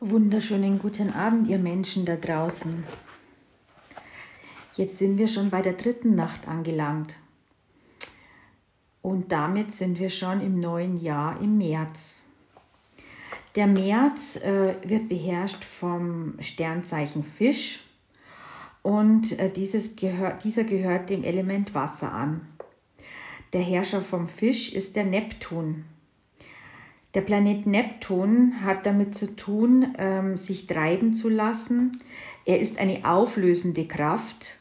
Wunderschönen guten Abend, ihr Menschen da draußen. Jetzt sind wir schon bei der dritten Nacht angelangt. Und damit sind wir schon im neuen Jahr, im März. Der März äh, wird beherrscht vom Sternzeichen Fisch und äh, dieses gehör, dieser gehört dem Element Wasser an. Der Herrscher vom Fisch ist der Neptun. Der Planet Neptun hat damit zu tun, ähm, sich treiben zu lassen. Er ist eine auflösende Kraft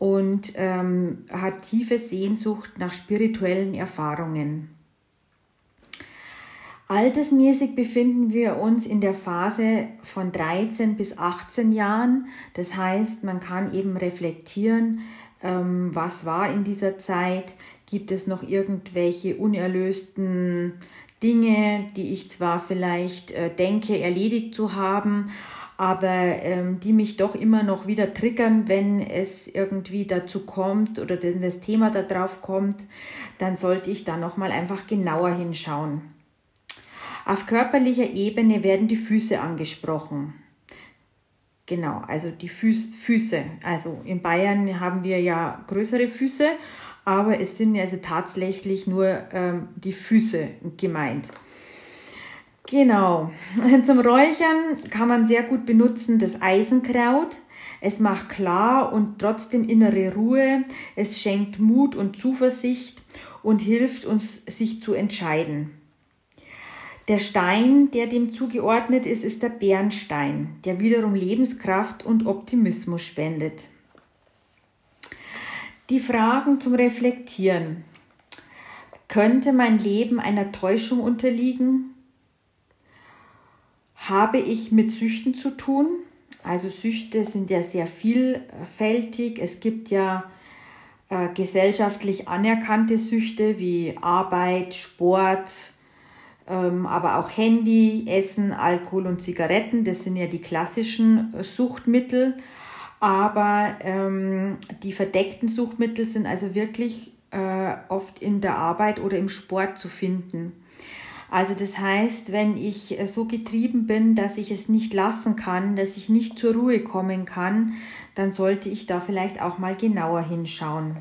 und ähm, hat tiefe Sehnsucht nach spirituellen Erfahrungen. Altersmäßig befinden wir uns in der Phase von 13 bis 18 Jahren. Das heißt, man kann eben reflektieren, ähm, was war in dieser Zeit, gibt es noch irgendwelche unerlösten Dinge, die ich zwar vielleicht äh, denke, erledigt zu haben, aber ähm, die mich doch immer noch wieder triggern, wenn es irgendwie dazu kommt oder wenn das Thema da drauf kommt, dann sollte ich da nochmal einfach genauer hinschauen. Auf körperlicher Ebene werden die Füße angesprochen. Genau, also die Füß, Füße. Also in Bayern haben wir ja größere Füße aber es sind also tatsächlich nur ähm, die Füße gemeint. Genau. Zum Räuchern kann man sehr gut benutzen das Eisenkraut. Es macht klar und trotzdem innere Ruhe. Es schenkt Mut und Zuversicht und hilft uns, sich zu entscheiden. Der Stein, der dem zugeordnet ist, ist der Bernstein, der wiederum Lebenskraft und Optimismus spendet. Die Fragen zum Reflektieren. Könnte mein Leben einer Täuschung unterliegen? Habe ich mit Süchten zu tun? Also Süchte sind ja sehr vielfältig. Es gibt ja äh, gesellschaftlich anerkannte Süchte wie Arbeit, Sport, ähm, aber auch Handy, Essen, Alkohol und Zigaretten. Das sind ja die klassischen äh, Suchtmittel. Aber ähm, die verdeckten Suchtmittel sind also wirklich äh, oft in der Arbeit oder im Sport zu finden. Also das heißt, wenn ich äh, so getrieben bin, dass ich es nicht lassen kann, dass ich nicht zur Ruhe kommen kann, dann sollte ich da vielleicht auch mal genauer hinschauen.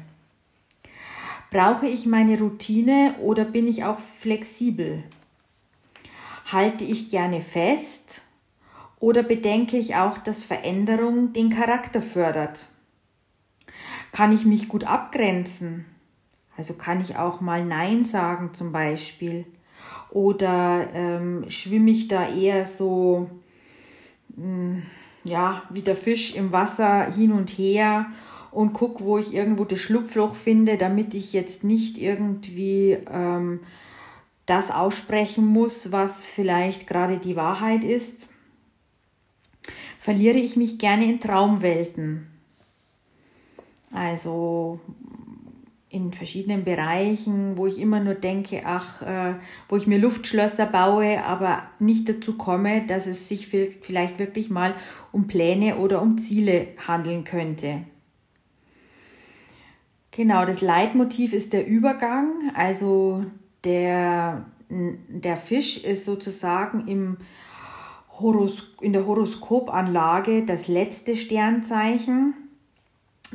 Brauche ich meine Routine oder bin ich auch flexibel? Halte ich gerne fest oder bedenke ich auch, dass Veränderung den Charakter fördert? Kann ich mich gut abgrenzen? Also kann ich auch mal Nein sagen zum Beispiel? Oder ähm, schwimme ich da eher so, mh, hm, ja, wie der Fisch im Wasser hin und her und gucke, wo ich irgendwo das Schlupfloch finde, damit ich jetzt nicht irgendwie ähm, das aussprechen muss, was vielleicht gerade die Wahrheit ist verliere ich mich gerne in Traumwelten. Also in verschiedenen Bereichen, wo ich immer nur denke, ach, äh, wo ich mir Luftschlösser baue, aber nicht dazu komme, dass es sich vielleicht wirklich mal um Pläne oder um Ziele handeln könnte. Genau, das Leitmotiv ist der Übergang, also der, der Fisch ist sozusagen im In der Horoskopanlage das letzte Sternzeichen,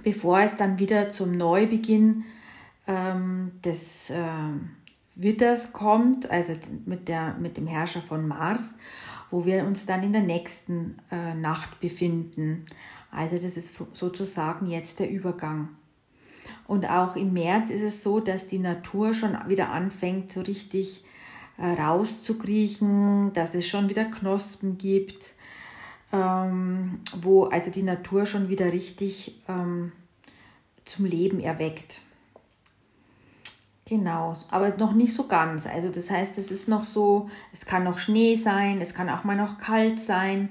bevor es dann wieder zum Neubeginn ähm, des äh, Witters kommt, also mit, der, mit dem Herrscher von Mars, wo wir uns dann in der nächsten äh, Nacht befinden. Also das ist sozusagen jetzt der Übergang. Und auch im März ist es so, dass die Natur schon wieder anfängt, so richtig rauszukriechen, dass es schon wieder Knospen gibt, ähm, wo also die Natur schon wieder richtig ähm, zum Leben erweckt. Genau, aber noch nicht so ganz. Also das heißt, es ist noch so, es kann noch Schnee sein, es kann auch mal noch kalt sein.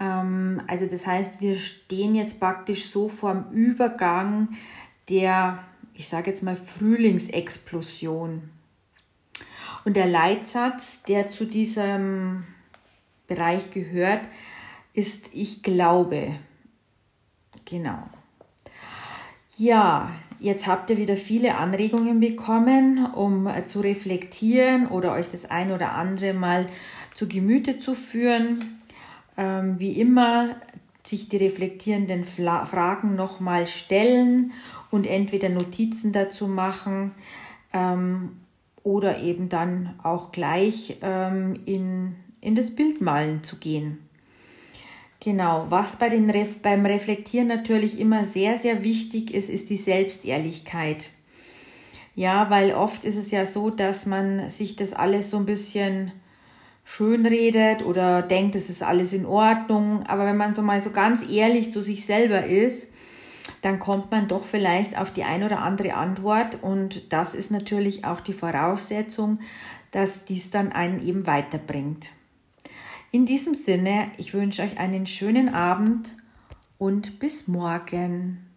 Ähm, also das heißt, wir stehen jetzt praktisch so vorm Übergang der, ich sage jetzt mal, Frühlingsexplosion. Und der Leitsatz, der zu diesem Bereich gehört, ist Ich glaube. Genau. Ja, jetzt habt ihr wieder viele Anregungen bekommen, um zu reflektieren oder euch das ein oder andere mal zu Gemüte zu führen. ähm, wie immer sich die reflektierenden Fla Fragen nochmal stellen und entweder Notizen dazu machen ähm, oder eben dann auch gleich ähm, in, in das Bildmalen zu gehen. Genau, was bei den Ref beim Reflektieren natürlich immer sehr, sehr wichtig ist, ist die Selbstehrlichkeit. Ja, weil oft ist es ja so, dass man sich das alles so ein bisschen schön redet oder denkt, es ist alles in Ordnung. Aber wenn man so mal so ganz ehrlich zu sich selber ist, dann kommt man doch vielleicht auf die ein oder andere Antwort und das ist natürlich auch die Voraussetzung, dass dies dann einen eben weiterbringt. In diesem Sinne, ich wünsche euch einen schönen Abend und bis morgen.